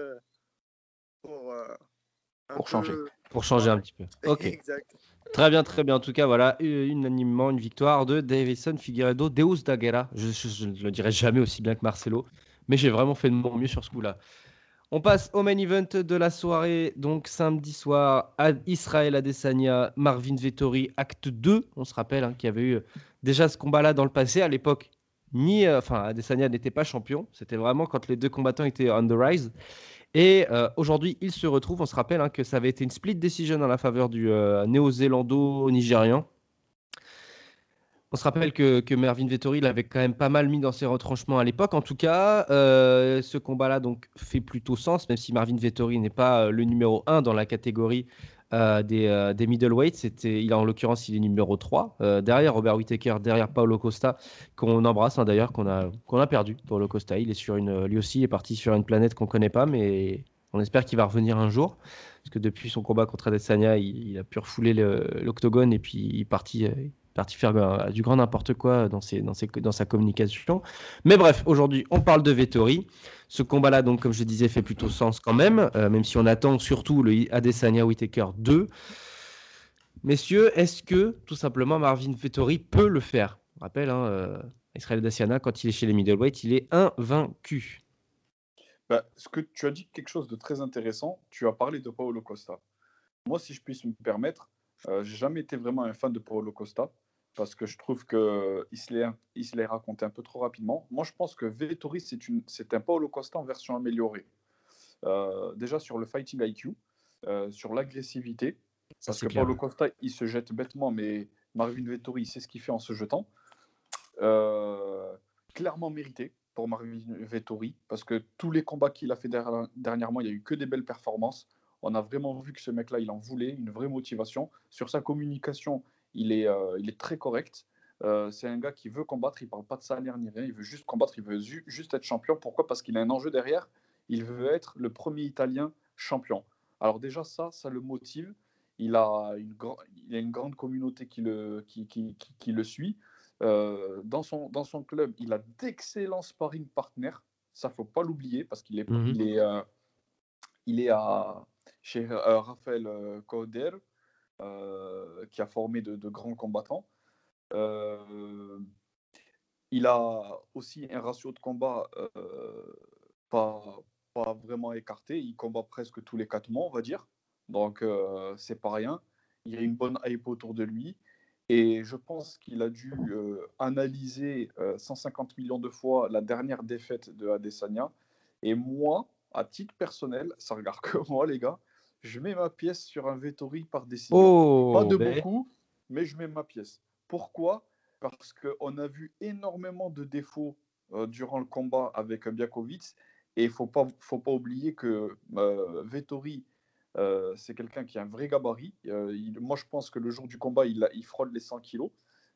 Euh, pour euh, changer. peu- Pour changer un petit peu. Ok. exact. Très bien, très bien. En tout cas, voilà, unanimement, une victoire de Davison Figueiredo, Deus da Guerra. Je, je- je ne le dirai jamais aussi bien que Marcelo, mais j'ai vraiment fait de mon mieux sur ce coup-là. On passe au main event de la soirée, donc samedi soir, à Israël Adesanya, Marvin Vettori, acte 2. On se rappelle hein, qu'il y avait eu déjà ce combat-là dans le passé. À l'époque, ni, euh, enfin, Adesanya n'était pas champion. C'était vraiment quand les deux combattants étaient on the rise. Et euh, aujourd'hui, il se retrouve. On se rappelle hein, que ça avait été une split decision en la faveur du euh, néo-zélando-nigérian. On se rappelle que, que, Mervyn Vettori l'avait quand même pas mal mis dans ses retranchements à l'époque. En tout cas, euh, ce combat-là donc fait plutôt sens, même si Marvin Vettori n'est pas le numéro 1 dans la catégorie des, des, middleweights. C'était, il en l'occurrence, il est numéro 3 derrière Robert Whittaker, derrière Paulo Costa, qu'on embrasse hein, d'ailleurs, qu'on a, qu'on a perdu. Costa, il est sur une, lui aussi, est parti sur une planète qu'on connaît pas, mais on espère qu'il va revenir un jour, parce que depuis son combat contre Adesanya, il, a pu refouler l'octogone et puis il est parti parti faire euh, du grand n'importe quoi dans, ses, dans, ses, dans, sa communication. Mais bref, aujourd'hui, on parle de Vettori. Ce combat-là, comme je disais, fait plutôt sens quand même, euh, même si on attend surtout le Adesanya Whitaker 2. Messieurs, est-ce que tout simplement Marvin Vettori peut le faire? On rappelle, hein, euh, Israël Adesanya, quand il est chez les middleweight, il est invaincu. Bah, ce que tu as dit quelque chose de très intéressant. Tu as parlé de Paulo Costa. Moi, si je puisse me permettre, euh, j'ai jamais été vraiment un fan de Paulo Costa parce que je trouve qu'il se l'est raconté un peu trop rapidement. Moi, je pense que Vettori, c'est un Paulo Costa en version améliorée. Euh, déjà sur le fighting IQ, euh, sur l'agressivité, parce que Paulo Costa, il se jette bêtement, mais Marvin Vettori, il sait ce qu'il fait en se jetant. Euh, clairement mérité pour Marvin Vettori, parce que tous les combats qu'il a fait dernièrement, il n'y a eu que des belles performances. On a vraiment vu que ce mec-là, il en voulait, une vraie motivation. Sur sa communication, il est, euh, il est très correct. Euh, c'est un gars qui veut combattre, il parle pas de salaire ni rien, il veut juste combattre, il veut juste être champion. Pourquoi? Parce qu'il a un enjeu derrière, il veut être le premier Italien champion. Alors déjà ça, ça le motive. Il a une, il a une grande communauté qui le, qui, qui, qui, le suit. Euh, dans, son, dans son club, il a d'excellents sparring partners. Ça, faut pas l'oublier parce qu'il est, mhm. il est, il est à, chez Raphaël euh, qui a formé de, grands combattants. Euh, il a aussi un ratio de combat euh, pas, pas, vraiment écarté. Il combat presque tous les quatre mois, on va dire. Donc, c'est pas rien. Il y a une bonne hype autour de lui. Et je pense qu'il a dû analyser 150 millions de fois la dernière défaite de Adesanya. Et moi, à titre personnel, ça regarde que moi, les gars, je mets ma pièce sur un Vettori par décision. Oh, Pas de ben. beaucoup, mais je mets ma pièce. Pourquoi? Parce qu'on a vu énormément de défauts euh, durant le combat avec Biakovic. Et il ne faut pas, faut pas oublier que euh, Vettori, euh, c'est quelqu'un qui a un vrai gabarit. moi, je pense que le jour du combat, il, il frôle les 100 kilos.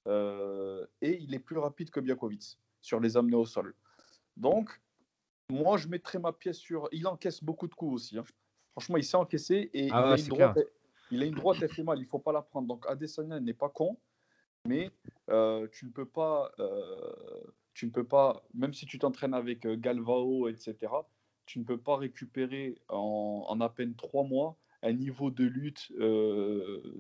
et il est plus rapide que Biakovic sur les amener au sol. Donc, moi, je mettrais ma pièce sur. Il encaisse beaucoup de coups aussi. Hein. Franchement, il s'est encaissé et ah il, a une droite, il, a une droite, il il ne faut pas la prendre. Donc Adesanya n'est pas con, mais euh, tu ne peux pas, euh, tu ne peux pas, même si tu t'entraînes avec euh, Galvao, etc., tu ne peux pas récupérer en, à peine trois mois un niveau de lutte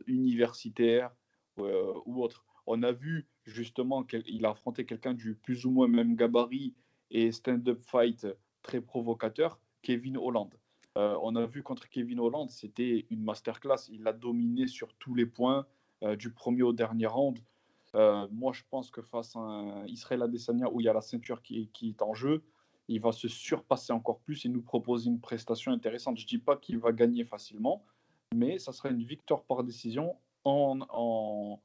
universitaire ou autre. On a vu justement qu'il a affronté quelqu'un du plus ou moins même gabarit et stand-up fight très provocateur, Kevin Holland. Euh, on a vu contre Kevin Holland, c'était une masterclass. Il a dominé sur tous les points, euh, du premier au dernier round. Euh, moi, je pense que face à un Israël Adesanya où il y a la ceinture qui, est en jeu, il va se surpasser encore plus et nous proposer une prestation intéressante. Je ne dis pas qu'il va gagner facilement, mais ça sera une victoire par décision en,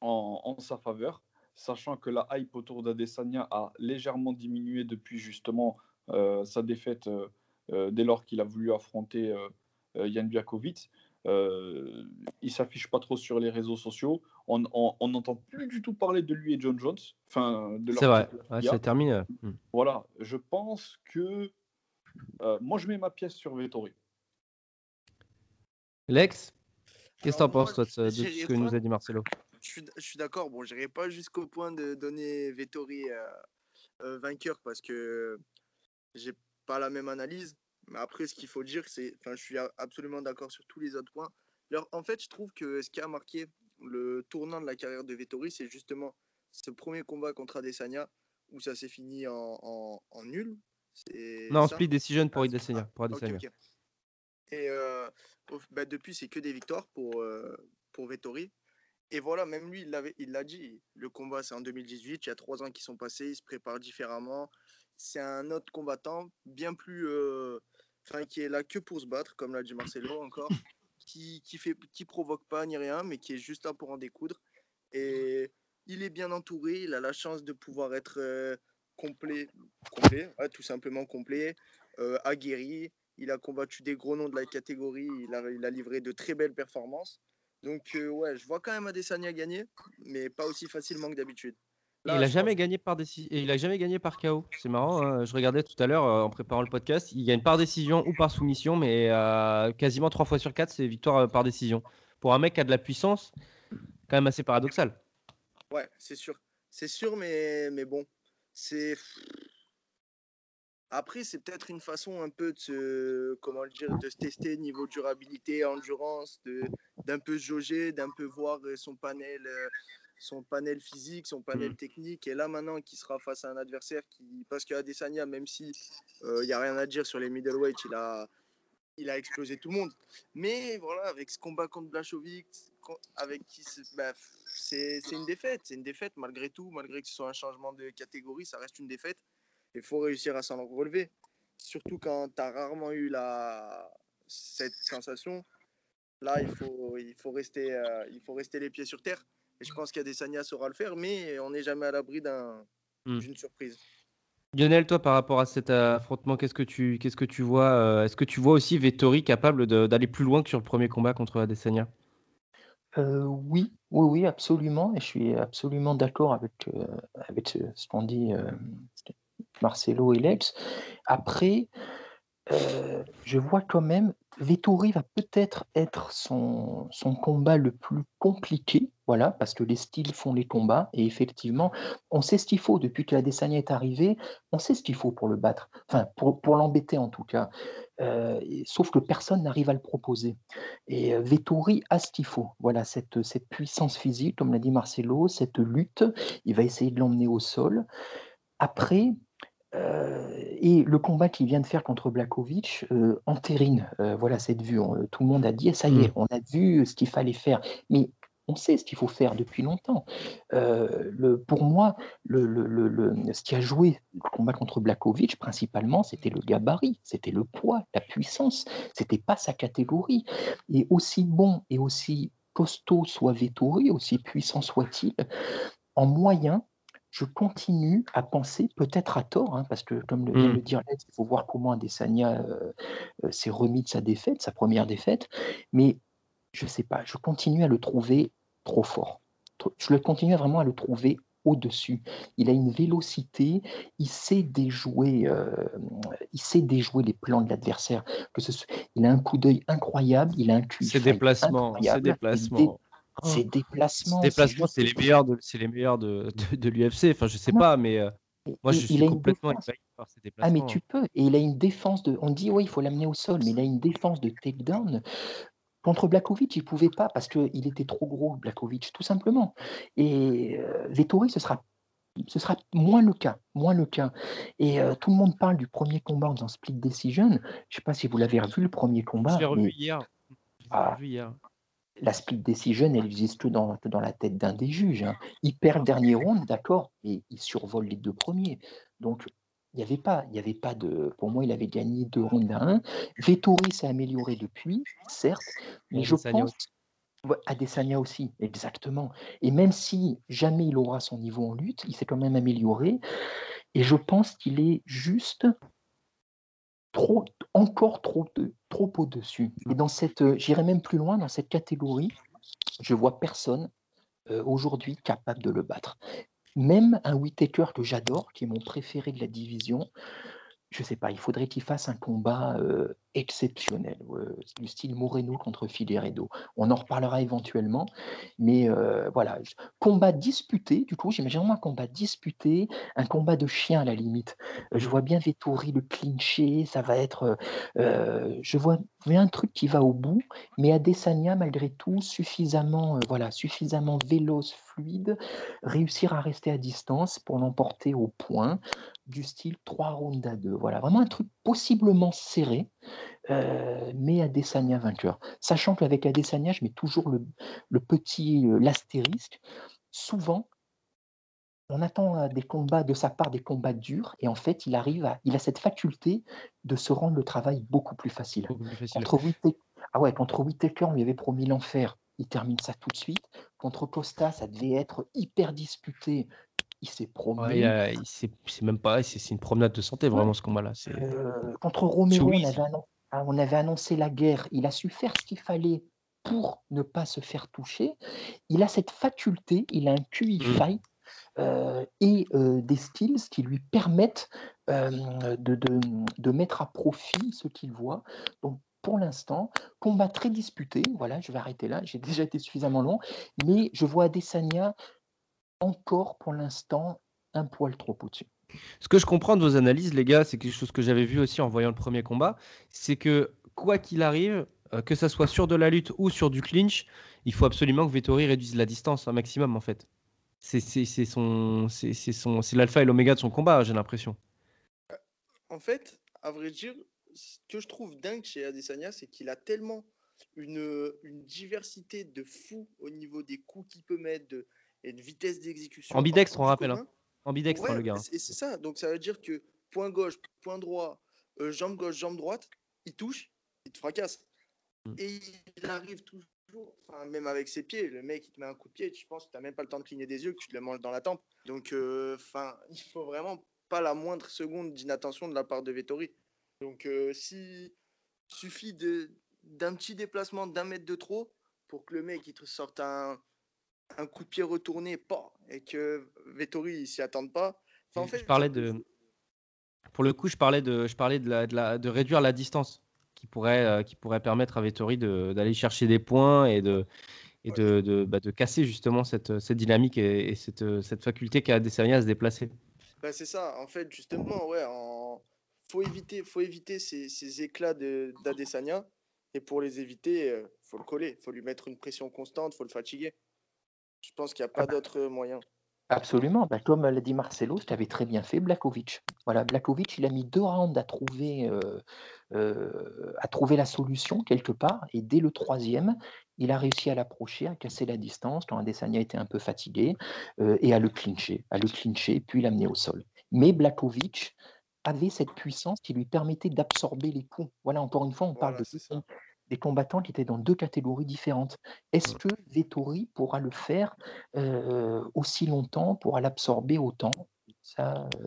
en sa faveur, sachant que la hype autour d'Adesanya a légèrement diminué depuis justement sa défaite dès lors qu'il a voulu affronter euh, euh, Yann Biakovic. Euh, il s'affiche pas trop sur les réseaux sociaux. On n'entend plus du tout parler de lui et John Jones. Enfin, c'est vrai, ça termine. Hmm. Voilà, je pense que moi je mets ma pièce sur Vettori. Lex, qu'est-ce que tu en penses toi de, ce que nous a dit Marcelo? Je suis, d'accord. Bon, j'irai pas jusqu'au point de donner Vettori vainqueur parce que j'ai pas la même analyse. Mais après, ce qu'il faut dire, c'est. Enfin, je suis absolument d'accord sur tous les autres points. Alors, en fait, je trouve que ce qui a marqué le tournant de la carrière de Vettori, c'est justement ce premier combat contre Adesanya où ça s'est fini en, en, nul. Non, split decision pour, ah, Adesanya, pour Adesanya. Et euh, bah, depuis, c'est que des victoires pour, euh, pour Vettori. Et voilà, même lui, il l'a dit. Le combat, c'est en 2018. Il y a trois ans qui sont passés. Il se prépare différemment c'est un autre combattant bien plus, euh, enfin qui est là que pour se battre, comme l'a dit Marcelo encore, qui qui fait qui provoque pas ni rien, mais qui est juste là pour en découdre. Et il est bien entouré, il a la chance de pouvoir être euh, complet, complet, tout simplement complet, euh, aguerri. Il a combattu des gros noms de la catégorie, il a, il a livré de très belles performances. Donc euh, ouais, je vois quand même Adesanya gagner, mais pas aussi facilement que d'habitude. Il a jamais gagné par décision. Il a jamais gagné par KO. C'est marrant. Hein. Je regardais tout à l'heure en préparant le podcast. Il gagne par décision ou par soumission, mais quasiment trois fois sur quatre, c'est victoire par décision. Pour un mec qui a de la puissance, quand même assez paradoxal. Ouais, c'est sûr. C'est sûr, mais, mais bon, c'est. Après, c'est peut-être une façon un peu de se, comment dire, de se tester niveau durabilité, endurance, d'un peu se jauger, d'un peu voir euh, son panel, euh, son panel physique, son panel mmh. technique. Et là, maintenant, qui sera face à un adversaire qui, parce qu'Adesanya, même si il euh, n'y a rien à dire sur les middleweight, il a, il a explosé tout le monde. Mais voilà, avec ce combat contre Blachovic, avec qui bah, c'est une défaite. C'est une défaite malgré tout, malgré que ce soit un changement de catégorie, ça reste une défaite. Il faut réussir à s'en relever. Surtout quand tu as rarement eu la, cette sensation. Là, il faut, il, faut rester, euh, il faut rester les pieds sur terre. Et je pense qu'il y a des Sanya saura le faire, mais on n'est jamais à l'abri hmm. d'une surprise. Lionel, toi, par rapport à cet affrontement, qu'est-ce que tu, qu'est-ce que tu vois euh, Est-ce que tu vois aussi Vettori capable d'aller plus loin que sur le premier combat contre Adesanya euh, oui, oui, oui, absolument et je suis absolument d'accord avec, euh, avec ce qu'ont dit, euh, Marcelo et Lex. Après, je vois quand même Vettori va peut-être être son son combat le plus compliqué, voilà, parce que les styles font les combats et effectivement, on sait ce qu'il faut depuis que Adesanya est arrivé, on sait ce qu'il faut pour le battre, enfin pour pour l'embêter en tout cas. Euh, sauf que personne n'arrive à le proposer. Et euh, Vettori a ce qu'il faut. Voilà, cette, cette puissance physique, comme l'a dit Marcelo, cette lutte, il va essayer de l'emmener au sol. Après, et le combat qu'il vient de faire contre Blakovic entérine voilà, cette vue. tout le monde a dit, ça y est, mmh. on a vu ce qu'il fallait faire. Mais on sait ce qu'il faut faire depuis longtemps. Euh, le, pour moi, le, le, ce qui a joué le combat contre Blakovic, principalement, c'était le gabarit, c'était le poids, la puissance. C'était pas sa catégorie. Et aussi bon et aussi costaud soit Vettori, aussi puissant soit-il, en moyen, je continue à penser, peut-être à tort, hein, parce que comme le vient de mmh. dire il faut voir comment Adesanya euh, euh, s'est remis de sa défaite, sa première défaite, mais je sais pas, je continue à le trouver trop fort. Je le continue vraiment à le trouver au-dessus. Il a une vélocité, il sait déjouer, euh, il sait déjouer les plans de l'adversaire. Que ce il a un coup d'œil incroyable, il a un cul. Ses déplacements, ses déplacements. Ses déplacements. déplacements, c'est les meilleurs de, c'est les meilleurs de, de, l'UFC. Enfin, je sais pas, mais euh, moi, je suis complètement épahi par ses déplacements. Ah, mais tu peux. Et il a une défense de. On dit, oui, il faut l'amener au sol, mais il a une défense de takedown Contre Blakovic, il ne pouvait pas parce qu'il était trop gros, Blakovic, tout simplement. Et euh, Vettori, ce sera, ce sera moins le cas. Moins le cas. Et euh, tout le monde parle du premier combat en split decision. Je ne sais pas si vous l'avez revu, le premier combat. Je l'ai revu hier. Ah, la split decision, elle existe que dans, dans la tête d'un des juges. Hein. Il perd le dernier round, d'accord, et il survole les deux premiers. Donc, il n'y avait pas, il y avait pas de. Pour moi, il avait gagné deux rounds à un. Vettori s'est amélioré depuis, certes, mais je pense. Adesanya aussi, exactement. Et même si jamais il aura son niveau en lutte, il s'est quand même amélioré. Et je pense qu'il est juste trop, encore trop, au-dessus. Et dans cette, j'irai même plus loin, dans cette catégorie, je vois personne euh, aujourd'hui capable de le battre. Même un Whitaker que j'adore, qui est mon préféré de la division, je sais pas, il faudrait qu'il fasse un combat exceptionnel, du style Moreno contre Figueredo. On en reparlera éventuellement, mais voilà, combat disputé, du coup, j'imagine un combat disputé, un combat de chien à la limite. Je vois bien Vettori le clincher, ça va être, je vois un truc qui va au bout, mais Adesanya malgré tout suffisamment, voilà, suffisamment véloce, fluide, réussir à rester à distance pour l'emporter au point du style 3 rounds à 2. Voilà, vraiment un truc possiblement serré, euh, mais Adesanya vainqueur. Sachant qu'avec Adesanya, je mets toujours le, petit, euh, l'astérisque. Souvent, on attend des combats de sa part, des combats durs, et en fait, il arrive à, il a cette faculté de se rendre le travail beaucoup plus facile. Contre, Whittaker, ah ouais, contre Whittaker, on lui avait promis l'enfer, il termine ça tout de suite. Contre Costa, ça devait être hyper disputé, il s'est promené. c'est même pas, c'est une promenade de santé vraiment ce combat-là. Euh, contre Romero, ah, on avait, annoncé la guerre, il a su faire ce qu'il fallait pour ne pas se faire toucher. Il a cette faculté, il a un QI mmh. fight euh, et euh, des skills qui lui permettent de, de, mettre à profit ce qu'il voit. Donc, pour l'instant, combat très disputé. Voilà, je vais arrêter là. J'ai déjà été suffisamment long, mais je vois Adesanya encore pour l'instant un poil trop au-dessus. Ce que je comprends de vos analyses, les gars, c'est quelque chose que j'avais vu aussi en voyant le premier combat, c'est que quoi qu'il arrive, euh, que ça soit sur de la lutte ou sur du clinch, il faut absolument que Vettori réduise la distance un maximum en fait. C'est son, c'est l'alpha et l'oméga de son combat, j'ai l'impression. En fait, à vrai dire, ce que je trouve dingue chez Adesanya, c'est qu'il a tellement une, une, diversité de fou au niveau des coups qu'il peut mettre, de, et une vitesse d'exécution. Ambidextre, on rappelle. Hein. Ambidextre, hein, le gars. Et c'est ça. Donc ça veut dire que point gauche, point droit, euh, jambe gauche, jambe droite, il touche, il te fracasse. Mm. Et il arrive toujours, enfin, même avec ses pieds, le mec, il te met un coup de pied, tu penses que tu n'as même pas le temps de cligner des yeux, que tu te le manges dans la tempe. Donc, euh, enfin, il faut vraiment pas la moindre seconde d'inattention de la part de Vettori. Donc, euh, si suffit d'un petit déplacement d'un mètre de trop pour que le mec il te sorte un, un coup de pied retourné, pas, et que Vettori s'y attende pas. en fait, je parlais de. Pour le coup, je parlais de, je parlais de, la, de, la, de réduire la distance qui pourrait, euh, qui pourrait permettre à Vettori d'aller chercher des points et de, et de, de, bah, de casser justement cette, cette dynamique et, cette, cette faculté qu'a Adesanya à se déplacer. Bah, c'est ça, en fait, justement, ouais, en... faut éviter, faut éviter ces, ces éclats d'Adesanya et pour les éviter, euh, faut le coller, faut lui mettre une pression constante, faut le fatiguer. Je pense qu'il n'y a pas d'autre moyen. Absolument. Bah, comme l'a dit Marcelo, tu avais très bien fait Blakovic. Voilà, Blakovic, il a mis deux rounds à trouver, euh, euh, à trouver la solution quelque part. Et dès le troisième, il a réussi à l'approcher, à casser la distance quand Adesanya était un peu fatigué euh, et à le clincher, à le clincher, puis l'amener au sol. Mais Blakovic avait cette puissance qui lui permettait d'absorber les coups. Voilà, encore une fois, on parle de des combattants qui étaient dans deux catégories différentes. Est-ce que Vettori pourra le faire aussi longtemps, pourra l'absorber autant? Ça, ce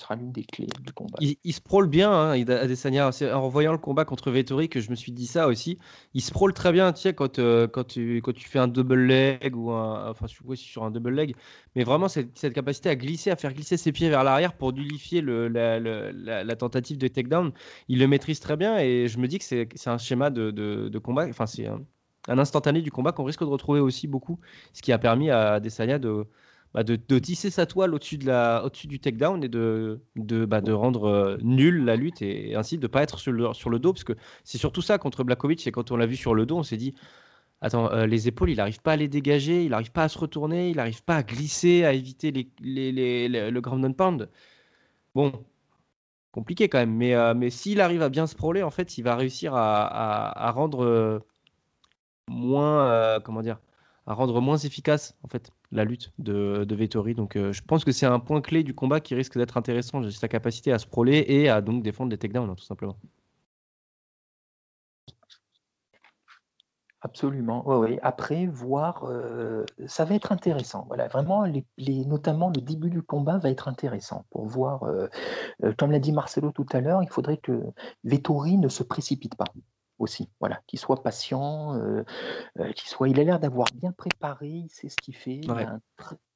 sera l'une des clés du combat. Il, se prôle bien, hein, Adesanya. En voyant le combat contre Vettori que je me suis dit ça aussi. Il se prôle très bien, tu sais, quand, euh, quand, tu, quand tu fais un double leg ou un, enfin, sur un double leg. Mais vraiment, cette, cette, capacité à glisser, à faire glisser ses pieds vers l'arrière pour nullifier la, tentative de takedown, il le maîtrise très bien. Et je me dis que c'est un schéma de, de, combat. Enfin, c'est un, un, instantané du combat qu'on risque de retrouver aussi beaucoup. Ce qui a permis à Adesanya de bah, de, tisser sa toile au-dessus de la, au-dessus du takedown et de, de, bah, de rendre euh, nulle la lutte et, ainsi de pas être sur le, sur le dos parce que c'est surtout ça contre Blakovic et quand on l'a vu sur le dos on s'est dit attends euh, les épaules il n'arrive pas à les dégager il n'arrive pas à se retourner il n'arrive pas à glisser à éviter les, les, les, le ground and pound. Bon compliqué quand même mais, euh, mais s'il arrive à bien se proler en fait il va réussir à, à, à rendre moins comment dire à rendre moins efficace en fait la lutte de, de Vettori. Donc euh, je pense que c'est un point clé du combat qui risque d'être intéressant, sa capacité à se proler et à donc défendre les takedowns hein, tout simplement. Absolument, oui, Après, voir, euh, ça va être intéressant. Voilà, vraiment, notamment le début du combat va être intéressant pour voir, euh, comme l'a dit Marcelo tout à l'heure, il faudrait que Vettori ne se précipite pas aussi. Voilà, qu'il soit patient, euh, euh, qu'il soit. Il a l'air d'avoir bien préparé, il sait ce qu'il fait, il a un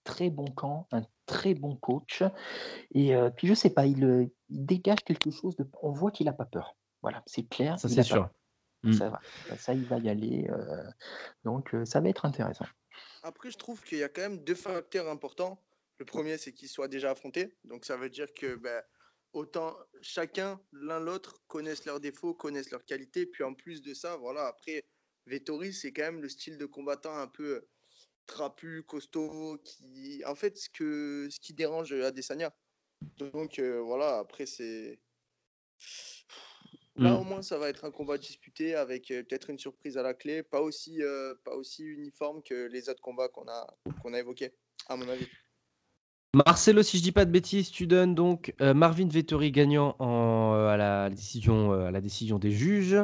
très bon camp, un très bon coach. Et euh, puis je sais pas, il, dégage quelque chose de. On voit qu'il n'a pas peur. Voilà, c'est clair. Ça c'est sûr. Mmh. Ça va, ça il va y aller. donc ça va être intéressant. Après, je trouve qu'il y a quand même deux facteurs importants. Le premier, c'est qu'il soit déjà affronté. Donc ça veut dire que ben, autant chacun, l'un l'autre, connaissent leurs défauts, connaissent leurs qualités. Puis en plus de ça, voilà, après, Vettori, c'est quand même le style de combattant un peu trapu, costaud, qui, en fait, ce, que, ce qui dérange Adesanya. Donc euh, voilà, après, c'est. Là, mm. au moins, ça va être un combat disputé avec euh, peut-être une surprise à la clé, pas aussi, euh, pas aussi uniforme que les autres combats qu'on a, qu'on a évoqués, à mon avis. Marcelo, si je dis pas de bêtises, tu donnes donc euh, Marvin Vettori gagnant euh, à, la décision, à la décision des juges.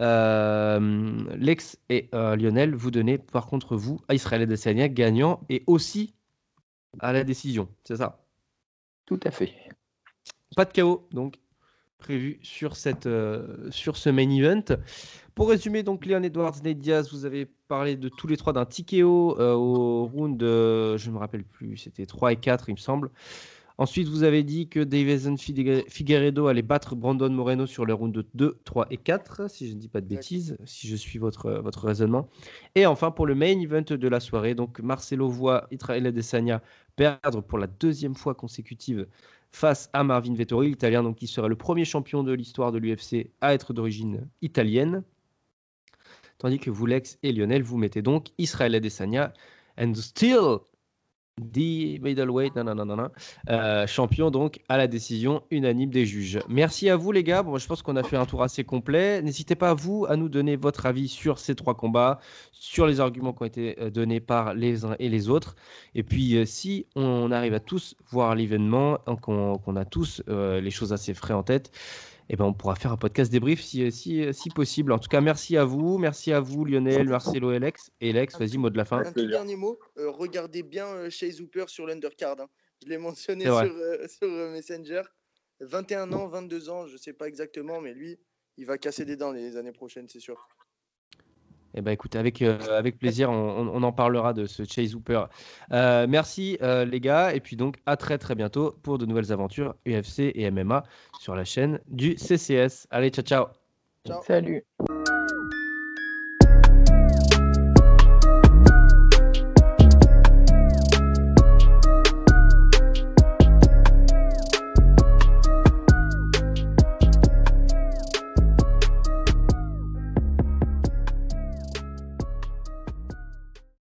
Lex et Lionel, vous donnez par contre vous à Israël Adesanya gagnant et aussi à la décision, c'est ça? Tout à fait. Pas de chaos donc prévu sur, cette, sur ce main event. Pour résumer, donc Leon Edwards, Nate Diaz, vous avez parlé de tous les trois d'un TKO euh, au round, je ne me rappelle plus, c'était 3 et 4, il me semble. Ensuite, vous avez dit que Davison Figueredo allait battre Brandon Moreno sur les rounds 2, 3 et 4, si je ne dis pas de bêtises, si je suis votre, votre raisonnement. Et enfin, pour le main event de la soirée, donc Marcelo voit Israel Adesanya perdre pour la deuxième fois consécutive face à Marvin Vettori, l'italien, donc qui sera le premier champion de l'histoire de l'UFC à être d'origine italienne. Tandis que vous, Lex et Lionel, vous mettez donc Israël Adesanya and still the middleweight euh, champion donc à la décision unanime des juges. Merci à vous les gars. Bon, je pense qu'on a fait un tour assez complet. N'hésitez pas vous à nous donner votre avis sur ces trois combats, sur les arguments qui ont été euh, donnés par les uns et les autres. Et puis euh, si on arrive à tous voir l'événement, qu'on a tous les choses assez frais en tête, eh ben, on pourra faire un podcast débrief si, si, si, possible. En tout cas, merci à vous. Merci à vous, Lionel, Marcelo et Lex. Et Lex, vas-y, mot de la fin. Un tout dernier mot. Euh, regardez bien euh, Chase Hooper sur l'undercard. Hein. Je l'ai mentionné sur, euh, sur Messenger. 21 ans, 22 ans, je ne sais pas exactement, mais lui, il va casser des dents les années prochaines, c'est sûr. Eh ben, écoute, avec, euh, avec plaisir, on, on, en parlera de ce Chase Hooper. Euh, merci euh, les gars, et puis donc à très très bientôt pour de nouvelles aventures UFC et MMA sur la chaîne du CCS. Allez, ciao ciao. ciao. Salut.